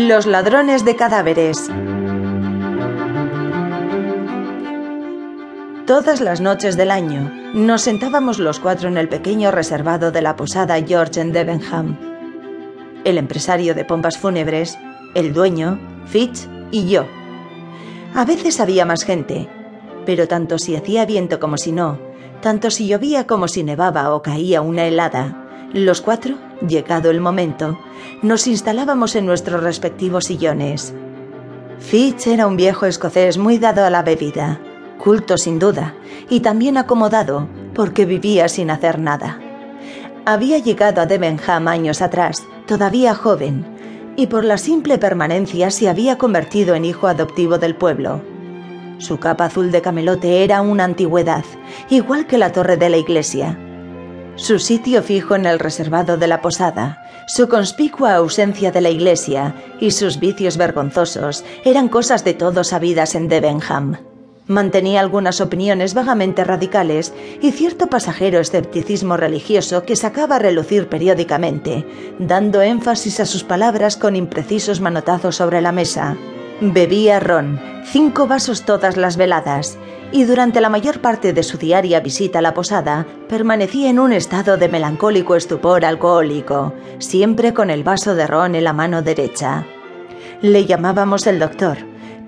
Los ladrones de cadáveres. Todas las noches del año nos sentábamos los cuatro en el pequeño reservado de la posada George en Debenham. El empresario de pompas fúnebres, el dueño, Fitch y yo. A veces había más gente, pero tanto si hacía viento como si no, tanto si llovía como si nevaba o caía una helada, los cuatro, llegado el momento, nos instalábamos en nuestros respectivos sillones. Fitch era un viejo escocés muy dado a la bebida culto sin duda, y también acomodado, porque vivía sin hacer nada. Había llegado a Debenham años atrás, todavía joven, y por la simple permanencia se había convertido en hijo adoptivo del pueblo. Su capa azul de camelote era una antigüedad, igual que la torre de la iglesia. Su sitio fijo en el reservado de la posada, su conspicua ausencia de la iglesia y sus vicios vergonzosos eran cosas de todos sabidas en Debenham. Mantenía algunas opiniones vagamente radicales y cierto pasajero escepticismo religioso que sacaba a relucir periódicamente, dando énfasis a sus palabras con imprecisos manotazos sobre la mesa. Bebía ron, cinco vasos todas las veladas, y durante la mayor parte de su diaria visita a la posada permanecía en un estado de melancólico estupor alcohólico, siempre con el vaso de ron en la mano derecha. Le llamábamos el doctor,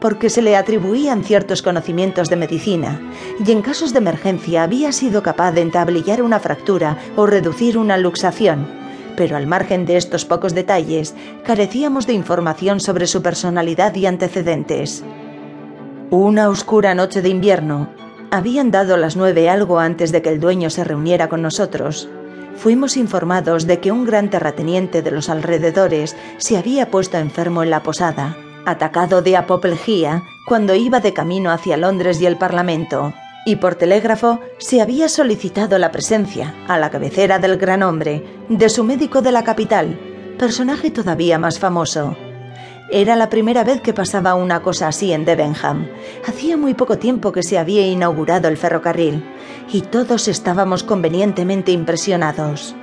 porque se le atribuían ciertos conocimientos de medicina y en casos de emergencia había sido capaz de entablillar una fractura o reducir una luxación. Pero al margen de estos pocos detalles, carecíamos de información sobre su personalidad y antecedentes. Una oscura noche de invierno, habían dado las nueve algo antes de que el dueño se reuniera con nosotros. Fuimos informados de que un gran terrateniente de los alrededores se había puesto enfermo en la posada atacado de apoplejía cuando iba de camino hacia Londres y el Parlamento, y por telégrafo se había solicitado la presencia, a la cabecera del gran hombre, de su médico de la capital, personaje todavía más famoso. Era la primera vez que pasaba una cosa así en Debenham. Hacía muy poco tiempo que se había inaugurado el ferrocarril, y todos estábamos convenientemente impresionados.